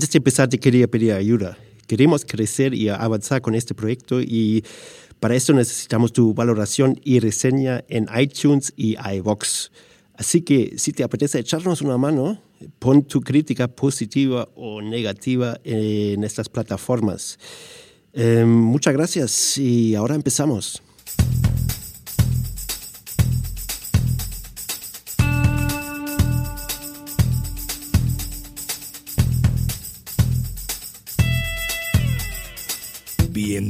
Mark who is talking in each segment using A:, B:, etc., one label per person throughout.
A: Antes de empezar, te quería pedir ayuda. Queremos crecer y avanzar con este proyecto y para eso necesitamos tu valoración y reseña en iTunes y iVox. Así que si te apetece echarnos una mano, pon tu crítica positiva o negativa en estas plataformas. Eh, muchas gracias y ahora empezamos.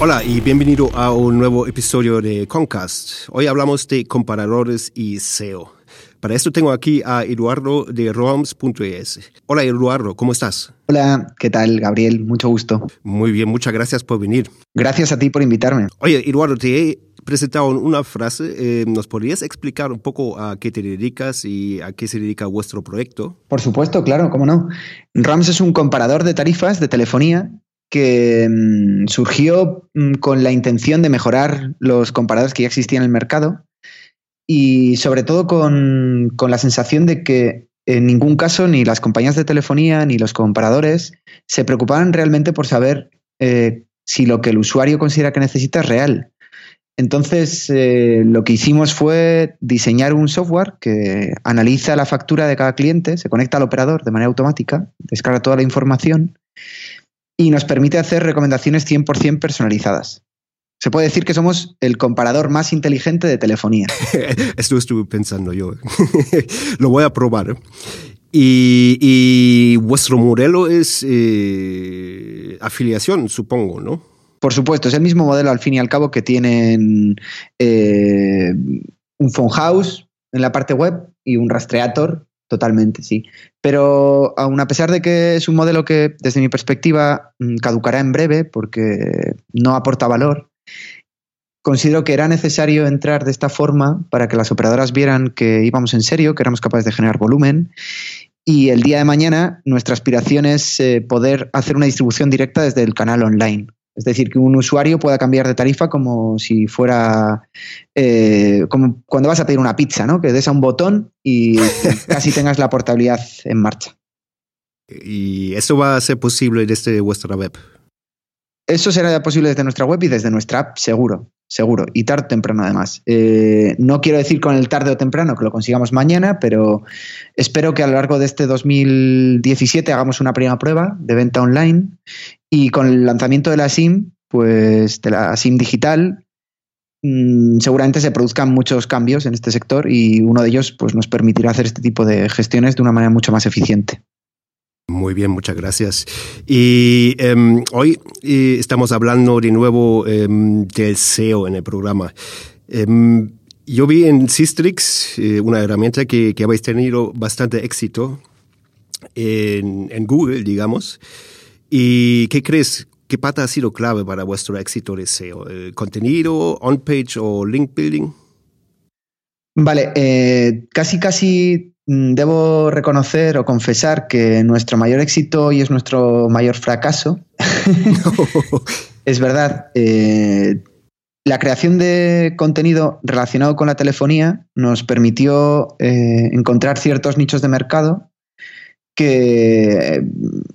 A: Hola y bienvenido a un nuevo episodio de Concast. Hoy hablamos de comparadores y SEO. Para esto tengo aquí a Eduardo de Roams.es. Hola Eduardo, ¿cómo estás?
B: Hola, ¿qué tal Gabriel? Mucho gusto.
A: Muy bien, muchas gracias por venir.
B: Gracias a ti por invitarme.
A: Oye, Eduardo, te he presentado una frase. Eh, ¿Nos podrías explicar un poco a qué te dedicas y a qué se dedica vuestro proyecto?
B: Por supuesto, claro, cómo no. RAMS es un comparador de tarifas de telefonía que mm, surgió mm, con la intención de mejorar los comparadores que ya existían en el mercado y sobre todo con, la sensación de que en ningún caso ni las compañías de telefonía ni los comparadores se preocupaban realmente por saber eh, si lo que el usuario considera que necesita es real. Entonces, eh, lo que hicimos fue diseñar un software que analiza la factura de cada cliente, se conecta al operador de manera automática, descarga toda la información y nos permite hacer recomendaciones 100% personalizadas. Se puede decir que somos el comparador más inteligente de telefonía.
A: Esto estuve pensando yo. Lo voy a probar. Y, vuestro modelo es eh, afiliación, supongo, ¿no?
B: Por supuesto, es el mismo modelo al fin y al cabo que tienen eh, un phone house en la parte web y un rastreator Totalmente, sí. Pero aún a pesar de que es un modelo que, desde mi perspectiva, mm, caducará en breve porque no aporta valor, considero que era necesario entrar de esta forma para que las operadoras vieran que íbamos en serio, que éramos capaces de generar volumen. Y el día de mañana nuestra aspiración es eh, poder hacer una distribución directa desde el canal online. Es decir, que un usuario pueda cambiar de tarifa como si fuera eh, como cuando vas a pedir una pizza, ¿no? Que des a un botón y casi tengas la portabilidad en marcha.
A: ¿Y eso va a ser posible desde vuestra web?
B: Eso será posible desde nuestra web y desde nuestra app, seguro, seguro. Y tarde o temprano, además. Eh, no quiero decir con el tarde o temprano que lo consigamos mañana, pero espero que a lo largo de este 2017 hagamos una primera prueba de venta online y con el lanzamiento de la SIM, pues de la SIM digital, mm, seguramente se produzcan muchos cambios en este sector y uno de ellos pues, nos permitirá hacer este tipo de gestiones de una manera mucho más eficiente.
A: Muy bien, muchas gracias. Y em, hoy estamos hablando de nuevo em, del SEO en el programa. Em, yo vi en Sistrix eh, una herramienta que, habéis tenido bastante éxito en Google, digamos. ¿Y qué crees? ¿Qué pata ha sido clave para vuestro éxito de SEO? ¿El contenido, on-page o link building?
B: Vale, eh, casi casi mm, debo reconocer o confesar que nuestro mayor éxito y es nuestro mayor fracaso. es verdad. Eh, la creación de contenido relacionado con la telefonía nos permitió eh, encontrar ciertos nichos de mercado que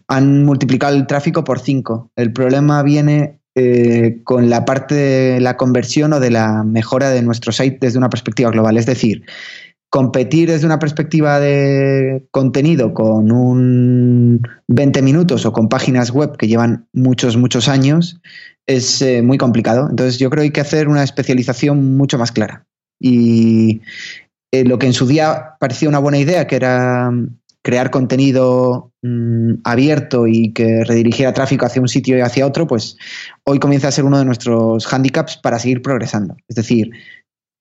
B: han multiplicado el tráfico por cinco. El problema viene eh, con la parte de la conversión o de la mejora de nuestro site desde una perspectiva global. Es decir, competir desde una perspectiva de contenido con un 20 minutos o con páginas web que llevan muchos, muchos años es eh, muy complicado. Entonces yo creo que hay que hacer una especialización mucho más clara. Y eh, lo que en su día parecía una buena idea, que era crear contenido mm, abierto y que redirigiera tráfico hacia un sitio y hacia otro, pues hoy comienza a ser uno de nuestros handicaps para seguir progresando. Es decir,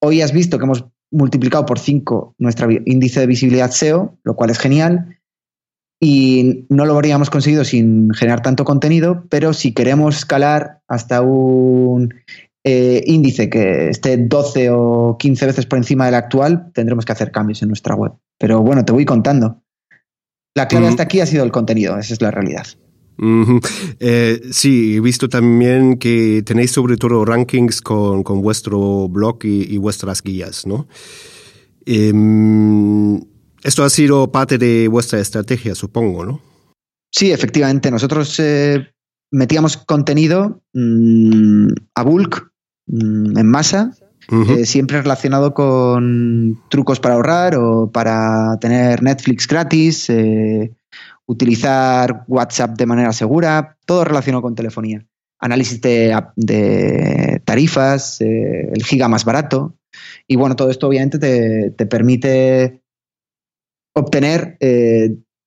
B: hoy has visto que hemos multiplicado por 5 nuestro índice de visibilidad SEO, lo cual es genial, y no lo habríamos conseguido sin generar tanto contenido, pero si queremos escalar hasta un eh, índice que esté 12 o 15 veces por encima del actual, tendremos que hacer cambios en nuestra web. Pero bueno, te voy contando. La clave hasta aquí ha sido el contenido, esa es la realidad.
A: Eh, sí, he visto también que tenéis sobre todo rankings con, vuestro blog y, vuestras guías, ¿no? Em, esto ha sido parte de vuestra estrategia, supongo, ¿no?
B: Sí, efectivamente. Nosotros eh, metíamos contenido mm, a bulk, mm, en masa, eh, siempre relacionado con trucos para ahorrar o para tener Netflix gratis, eh, utilizar WhatsApp de manera segura, todo relacionado con telefonía. Análisis de, tarifas, eh, el giga más barato. Y bueno, todo esto obviamente te, permite obtener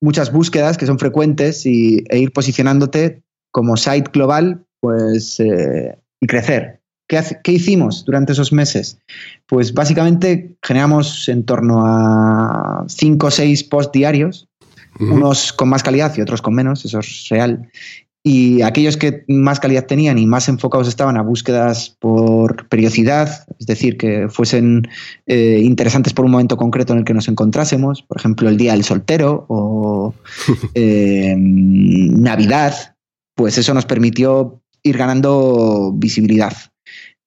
B: muchas búsquedas que son frecuentes y, e ir posicionándote como site global pues, y crecer. ¿Qué, hicimos durante esos meses? Pues básicamente generamos en torno a 5 o 6 posts diarios, unos con más calidad y otros con menos, eso es real. Y aquellos que más calidad tenían y más enfocados estaban a búsquedas por periodicidad, es decir, que fuesen eh, interesantes por un momento concreto en el que nos encontrásemos, por ejemplo, el Día del Soltero o eh, Navidad, pues eso nos permitió ir ganando visibilidad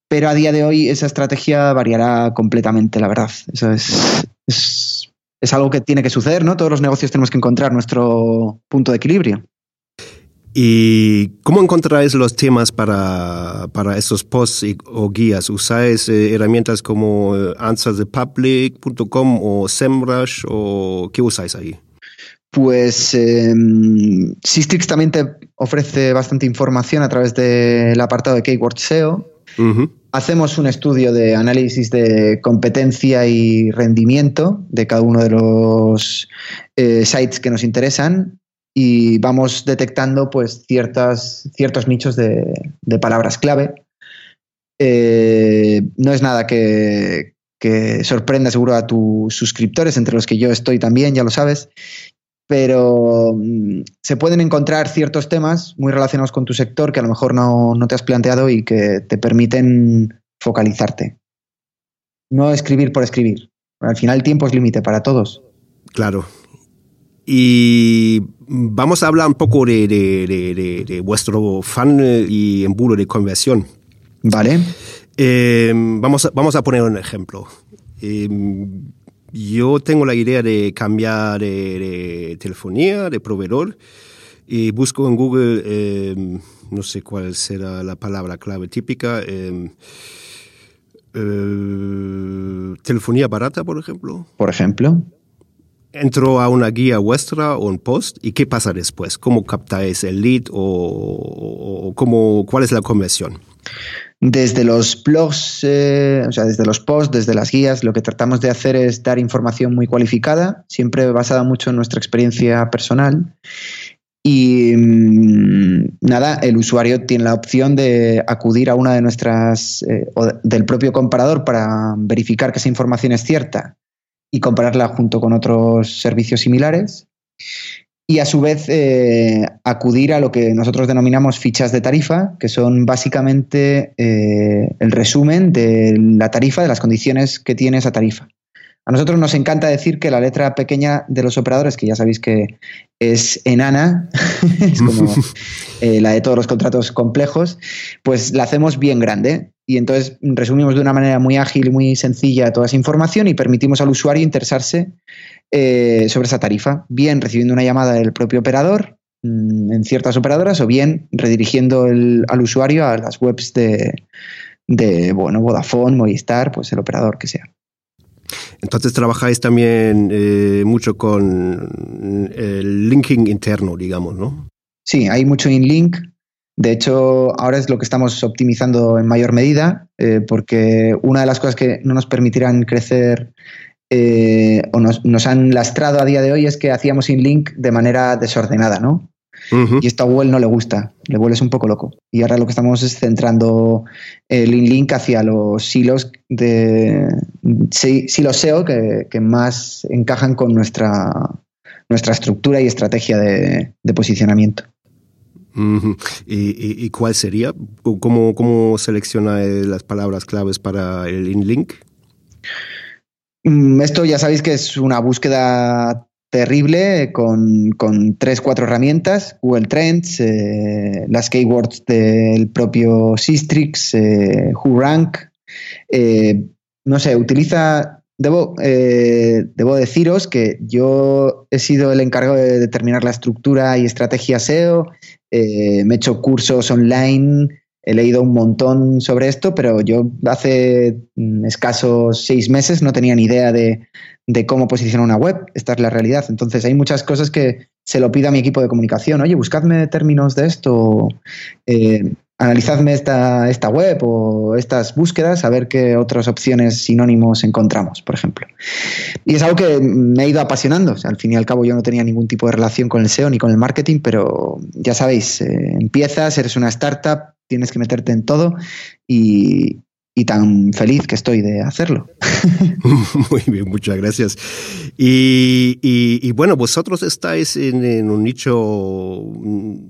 B: pero a día de hoy esa estrategia variará completamente, la verdad. Eso es, es, algo que tiene que suceder, ¿no? Todos los negocios tenemos que encontrar nuestro punto de equilibrio.
A: ¿Y cómo encontráis los temas para, para esos posts o guías? ¿Usáis eh, herramientas como eh, answersthepublic.com o SEMrush o qué usáis ahí?
B: Pues eh, Sistrix también te ofrece bastante información a través del apartado de Keyword SEO. Hacemos un estudio de análisis de competencia y rendimiento de cada uno de los eh, sites que nos interesan y vamos detectando pues ciertas, ciertos nichos de, palabras clave. Eh, no es nada que, que sorprenda seguro a tus suscriptores, entre los que yo estoy también, ya lo sabes pero mm, se pueden encontrar ciertos temas muy relacionados con tu sector que a lo mejor no, te has planteado y que te permiten focalizarte. No escribir por escribir. Al final el tiempo es límite para todos.
A: Claro. Y vamos a hablar un poco de, vuestro fan y embudo de conversión.
B: Vale.
A: Eh, vamos, a, vamos a poner un ejemplo. Eh, yo tengo la idea de cambiar de, telefonía, de proveedor, y busco en Google, em, no sé cuál será la palabra clave típica, em, eh, telefonía barata, por ejemplo.
B: Por ejemplo.
A: Entro a una guía vuestra o un post y ¿qué pasa después? ¿Cómo captáis el lead o, cómo, cuál es la conversión?
B: Desde los blogs, eh, o sea, desde los posts, desde las guías, lo que tratamos de hacer es dar información muy cualificada, siempre basada mucho en nuestra experiencia personal. Y mm, nada, el usuario tiene la opción de acudir a una de nuestras, eh, o del propio comparador para verificar que esa información es cierta y compararla junto con otros servicios similares y a su vez eh, acudir a lo que nosotros denominamos fichas de tarifa, que son básicamente eh, el resumen de la tarifa, de las condiciones que tiene esa tarifa. A nosotros nos encanta decir que la letra pequeña de los operadores, que ya sabéis que es enana, es como eh, la de todos los contratos complejos, pues la hacemos bien grande. Y entonces resumimos de una manera muy ágil y muy sencilla toda esa información y permitimos al usuario interesarse eh, sobre esa tarifa, bien recibiendo una llamada del propio operador mm, en ciertas operadoras o bien redirigiendo al usuario a las webs de, de bueno, Vodafone, Movistar, pues el operador que sea.
A: Entonces trabajáis también eh, mucho con el linking interno, digamos, ¿no?
B: Sí, hay mucho in-link. De hecho, ahora es lo que estamos optimizando en mayor medida, eh, porque una de las cosas que no nos permitirán crecer eh, o nos, nos, han lastrado a día de hoy es que hacíamos in-link de manera desordenada, ¿no? Y esto a Google no le gusta, le vuelves un poco loco. Y ahora lo que estamos es centrando el in-link hacia los silos de silos SEO que, más encajan con nuestra, nuestra estructura y estrategia de, posicionamiento.
A: ¿Y, cuál sería? ¿Cómo, ¿Cómo selecciona las palabras claves para el in-link?
B: Mm, esto ya sabéis que es una búsqueda terrible con, con tres, cuatro herramientas, Google Trends, eh, las keywords del propio Sistrix, eh, WhoRank. Eh, no sé, utiliza, debo, debo deciros que yo he sido el encargado de determinar la estructura y estrategia SEO, me he hecho cursos online, he leído un montón sobre esto, pero yo hace mm, escasos seis meses no tenía ni idea de, de cómo posicionar una web. Esta es la realidad. Entonces hay muchas cosas que se lo pido a mi equipo de comunicación. Oye, buscadme términos de esto, eh, analizadme esta, esta web o estas búsquedas, a ver qué otras opciones sinónimos encontramos, por ejemplo. Y es algo que me ha ido apasionando. al fin y al cabo yo no tenía ningún tipo de relación con el SEO ni con el marketing, pero ya sabéis, eh, empiezas, eres una startup, tienes que meterte en todo y, y tan feliz que estoy de hacerlo.
A: Muy bien, muchas gracias. Y, bueno, vosotros estáis en, un nicho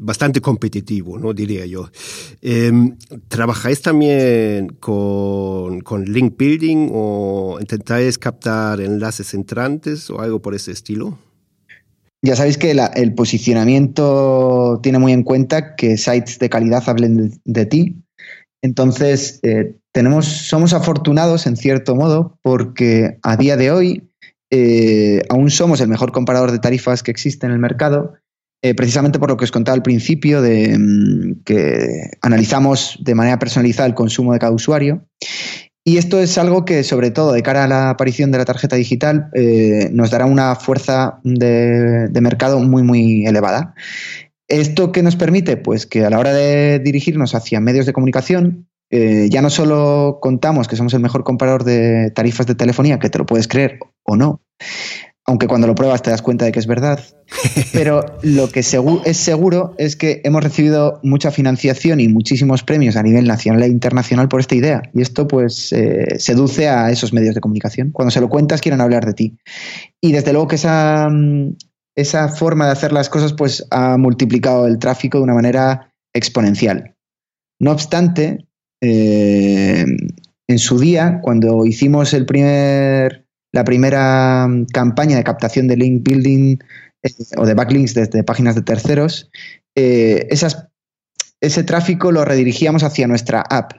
A: bastante competitivo, ¿no? Diría yo. Em, ¿Trabajáis también con, con, link building o intentáis captar enlaces entrantes o algo por ese estilo?
B: Ya sabéis que el posicionamiento tiene muy en cuenta que sites de calidad hablen de, ti. Entonces, eh, tenemos, somos afortunados en cierto modo porque a día de hoy eh, aún somos el mejor comparador de tarifas que existe en el mercado, eh, precisamente por lo que os contaba al principio, de mm, que analizamos de manera personalizada el consumo de cada usuario. Y esto es algo que, sobre todo, de cara a la aparición de la tarjeta digital, nos dará una fuerza de, de mercado muy, muy elevada. ¿Esto qué nos permite? Pues que a la hora de dirigirnos hacia medios de comunicación, eh, ya no solo contamos que somos el mejor comparador de tarifas de telefonía, que te lo puedes creer o no, aunque cuando lo pruebas te das cuenta de que es verdad, pero lo que es seguro es que hemos recibido mucha financiación y muchísimos premios a nivel nacional e internacional por esta idea. Y esto pues eh, seduce a esos medios de comunicación. Cuando se lo cuentas quieren hablar de ti. Y desde luego que esa, esa forma de hacer las cosas pues ha multiplicado el tráfico de una manera exponencial. No obstante, eh, en su día, cuando hicimos el primer, la primera campaña de captación de link building eh, o de backlinks desde páginas de terceros, eh, ese tráfico lo redirigíamos hacia nuestra app.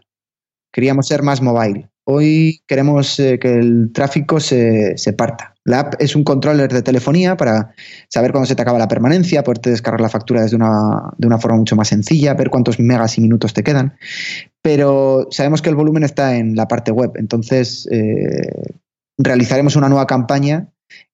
B: Queríamos ser más mobile. Hoy queremos que el tráfico se, se parta. La app es un controller de telefonía para saber cuándo se te acaba la permanencia, poderte descargar la factura desde una, de una forma mucho más sencilla, ver cuántos megas y minutos te quedan. Pero sabemos que el volumen está en la parte web, entonces eh, realizaremos una nueva campaña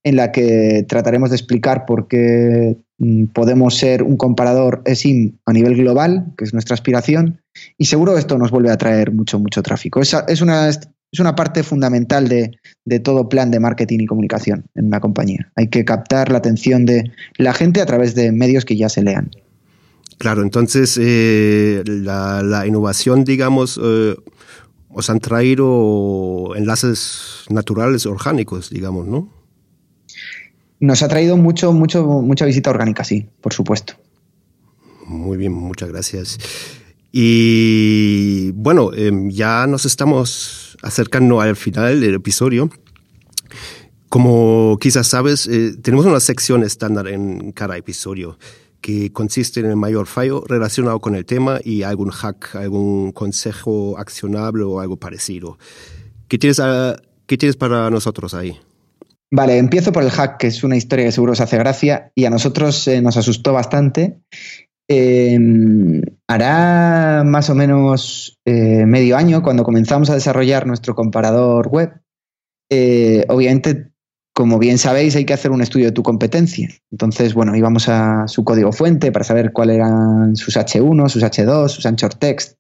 B: en la que trataremos de explicar por qué mm, podemos ser un comparador eSIM a nivel global, que es nuestra aspiración, y seguro esto nos vuelve a traer mucho, mucho tráfico. Es, es una es una parte fundamental de, todo plan de marketing y comunicación en una compañía. Hay que captar la atención de la gente a través de medios que ya se lean.
A: Claro, entonces eh, la, innovación, digamos, eh, os han traído enlaces naturales, orgánicos, digamos, ¿no?
B: Nos ha traído mucho, mucho, mucha visita orgánica, sí, por supuesto.
A: Muy bien, muchas gracias. Y bueno, em, ya nos estamos acercando al final del episodio. Como quizás sabes, eh, tenemos una sección estándar en cada episodio que consiste en el mayor fallo relacionado con el tema y algún hack, algún consejo accionable o algo parecido. ¿Qué tienes, ¿qué tienes para nosotros ahí?
B: Vale, empiezo por el hack, que es una historia que seguro os hace gracia y a nosotros eh, nos asustó bastante. Em, hará más o menos eh, medio año, cuando comenzamos a desarrollar nuestro comparador web, eh, obviamente, como bien sabéis, hay que hacer un estudio de tu competencia. Entonces, bueno, íbamos a su código fuente para saber cuáles eran sus H1, sus H2, sus anchor text.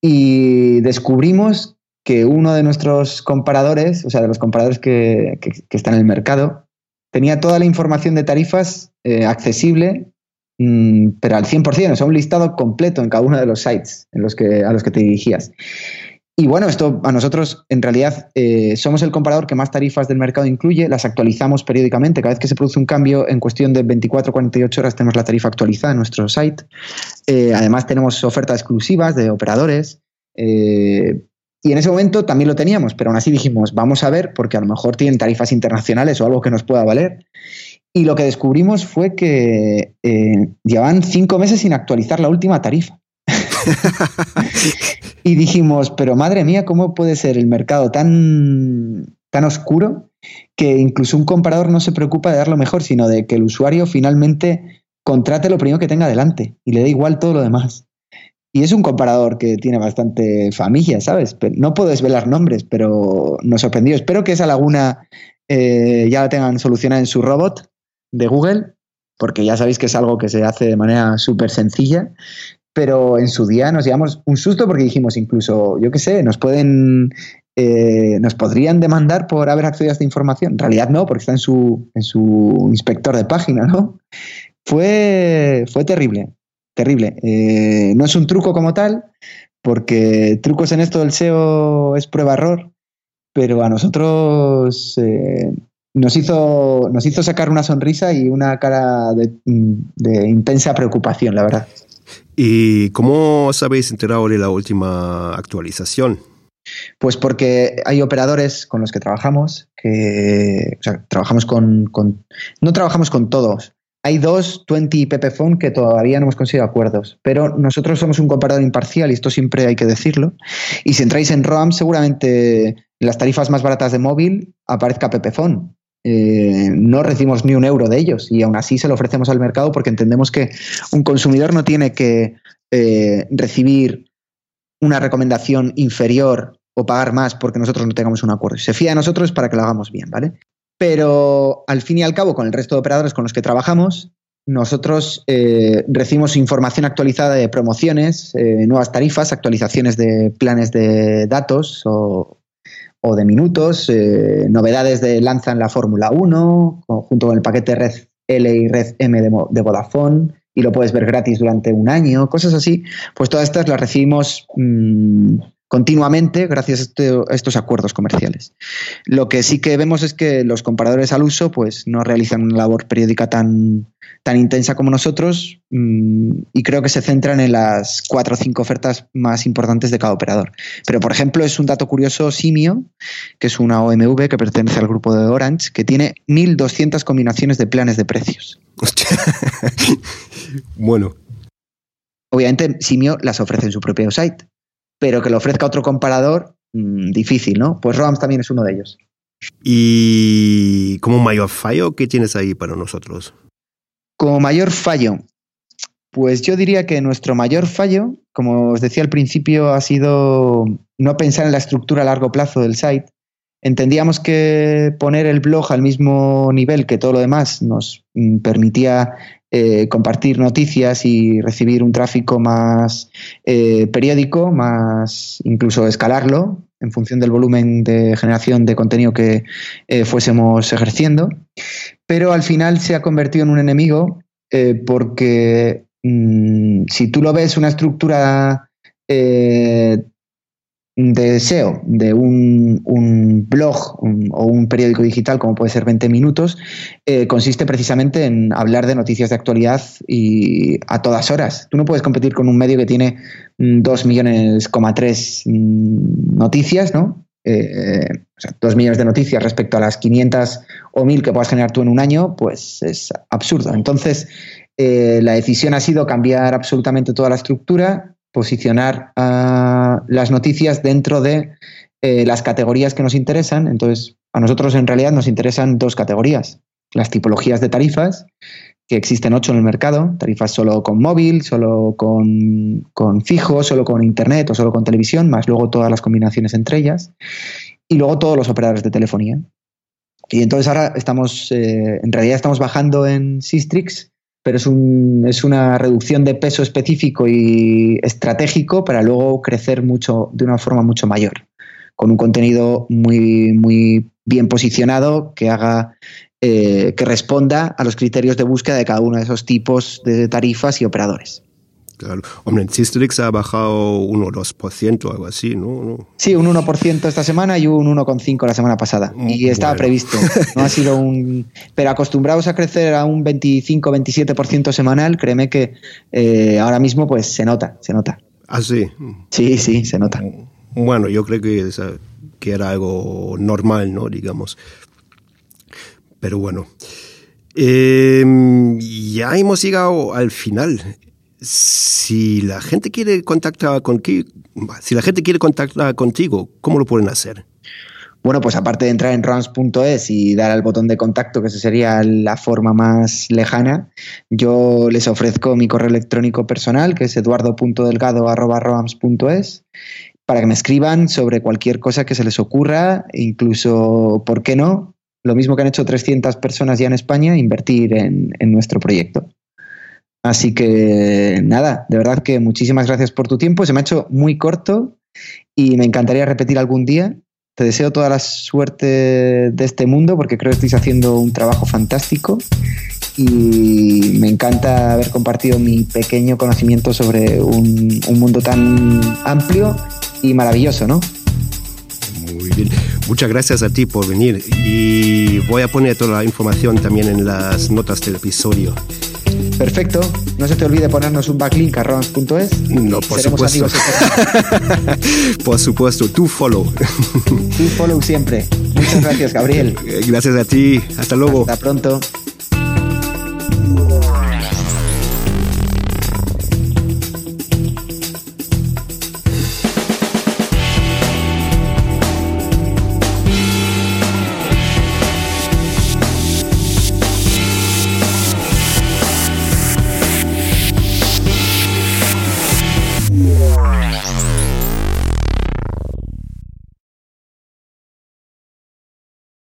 B: Y descubrimos que uno de nuestros comparadores, o sea, de los comparadores que, están en el mercado, tenía toda la información de tarifas eh, accesible, mm, pero al 100%, o sea, un listado completo en cada uno de los sites a los que te dirigías. Y bueno, esto a nosotros en realidad eh, somos el comparador que más tarifas del mercado incluye, las actualizamos periódicamente, cada vez que se produce un cambio en cuestión de 24 48 horas tenemos la tarifa actualizada en nuestro site. Eh, además tenemos ofertas exclusivas de operadores. Eh, y en ese momento también lo teníamos, pero aún así dijimos, vamos a ver, porque a lo mejor tienen tarifas internacionales o algo que nos pueda valer. Y lo que descubrimos fue que llevaban cinco meses sin actualizar la última tarifa. y dijimos, pero madre mía, ¿cómo puede ser el mercado tan, tan oscuro que incluso un comparador no se preocupa de dar lo mejor, sino de que el usuario finalmente contrate lo primero que tenga delante y le da igual todo lo demás? Y es un comparador que tiene bastante familia, ¿sabes? no puedo desvelar nombres, pero nos sorprendió. Espero que esa laguna eh, ya la tengan solucionada en su robot de Google, porque ya sabéis que es algo que se hace de manera súper sencilla pero en su día nos llevamos un susto porque dijimos incluso, yo qué sé, nos pueden, eh, nos podrían demandar por haber accedido a esta información. En realidad no, porque está en su, en su inspector de página, ¿no? Fue, fue terrible, terrible. Eh, no es un truco como tal, porque trucos en esto del SEO es prueba-error, pero a nosotros eh, nos, hizo, nos hizo sacar una sonrisa y una cara de, de intensa preocupación, la verdad.
A: ¿Y cómo os habéis enterado de la última actualización?
B: Pues porque hay operadores con los que trabajamos, que o sea, trabajamos con, No trabajamos con todos. Hay dos 20 Pepephone que todavía no hemos conseguido acuerdos, pero nosotros somos un comparador imparcial y esto siempre hay que decirlo. Y si entráis en ROAM, seguramente en las tarifas más baratas de móvil aparezca Pepephone. Eh, no recibimos ni un euro de ellos y aún así se lo ofrecemos al mercado porque entendemos que un consumidor no tiene que eh, recibir una recomendación inferior o pagar más porque nosotros no tengamos un acuerdo. Se fía de nosotros para que lo hagamos bien, ¿vale? Pero al fin y al cabo, con el resto de operadores con los que trabajamos, nosotros eh, recibimos información actualizada de promociones, nuevas tarifas, actualizaciones de planes de datos o, o de minutos, eh, novedades de lanza en la Fórmula 1, junto con el paquete Red L y Red M de, Vodafone, y lo puedes ver gratis durante un año, cosas así, pues todas estas las recibimos mm, continuamente gracias a, este, estos acuerdos comerciales. Lo que sí que vemos es que los comparadores al uso pues no realizan una labor periódica tan, tan intensa como nosotros mm, y creo que se centran en las cuatro o cinco ofertas más importantes de cada operador. Pero, por ejemplo, es un dato curioso Simio, que es una OMV que pertenece al grupo de Orange, que tiene 1.200 combinaciones de planes de precios.
A: bueno.
B: Obviamente, Simio las ofrece en su propio site pero que lo ofrezca otro comparador, mm, difícil, ¿no? Pues ROAMS también es uno de ellos.
A: ¿Y como mayor fallo, qué tienes ahí para nosotros?
B: Como mayor fallo, pues yo diría que nuestro mayor fallo, como os decía al principio, ha sido no pensar en la estructura a largo plazo del site. Entendíamos que poner el blog al mismo nivel que todo lo demás nos mm, permitía eh, compartir noticias y recibir un tráfico más eh, periódico, más incluso escalarlo en función del volumen de generación de contenido que eh, fuésemos ejerciendo. Pero al final se ha convertido en un enemigo porque mm, si tú lo ves una estructura de SEO de un, blog o un periódico digital como puede ser 20 minutos eh, consiste precisamente en hablar de noticias de actualidad y a todas horas. Tú no puedes competir con un medio que tiene 2 mm, millones, 3 mm, noticias, ¿no? Eh, o sea, 2 millones de noticias respecto a las 500 o 1000 que puedas generar tú en un año, pues es absurdo. Entonces, eh, la decisión ha sido cambiar absolutamente toda la estructura, posicionar las noticias dentro de eh, las categorías que nos interesan. Entonces, A nosotros en realidad nos interesan dos categorías. Las tipologías de tarifas, que existen ocho en el mercado, tarifas solo con móvil, solo con, con fijo, solo con internet o solo con televisión, más luego todas las combinaciones entre ellas, y luego todos los operadores de telefonía. Y entonces ahora estamos, eh, en realidad estamos bajando en Sistrix, pero es, un, es una reducción de peso específico y estratégico para luego crecer mucho, de una forma mucho mayor, con un contenido muy, muy bien posicionado que haga eh, que responda a los criterios de búsqueda de cada uno de esos tipos de tarifas y operadores.
A: Claro. Hombre, en Sistrix ha bajado un 1 2%, algo así, ¿no?
B: Sí, un 1% esta semana y un 1,5% la semana pasada. Mm, y estaba previsto. No ha sido un. Pero acostumbrados a crecer a un 25-27% semanal, créeme que eh, ahora mismo pues se nota, se nota.
A: Ah, sí.
B: Sí, sí, se nota.
A: Bueno, yo creo que, que era algo normal, ¿no? Digamos. Pero bueno, em, ya hemos llegado al final. Si la gente quiere contactar contigo, si la gente quiere contactar contigo, ¿cómo lo pueden hacer?
B: Bueno, pues aparte de entrar en rams.es y dar al botón de contacto, que esa sería la forma más lejana, yo les ofrezco mi correo electrónico personal, que es eduardo.delgado.rams.es, para que me escriban sobre cualquier cosa que se les ocurra, incluso, ¿por qué no? lo mismo que han hecho 300 personas ya en España, invertir en, nuestro proyecto. Así que nada, de verdad que muchísimas gracias por tu tiempo. Se me ha hecho muy corto y me encantaría repetir algún día. Te deseo toda la suerte de este mundo porque creo que estáis haciendo un trabajo fantástico y me encanta haber compartido mi pequeño conocimiento sobre un, un mundo tan amplio y maravilloso, ¿no?
A: Muy bien. Muchas gracias a ti por venir y voy a poner toda la información también en las notas del episodio.
B: Perfecto. No se te olvide ponernos un backlink a.
A: No, por supuesto. por supuesto, tú follow.
B: tú follow siempre. Muchas gracias, Gabriel.
A: Gracias a ti. Hasta luego.
B: Hasta pronto.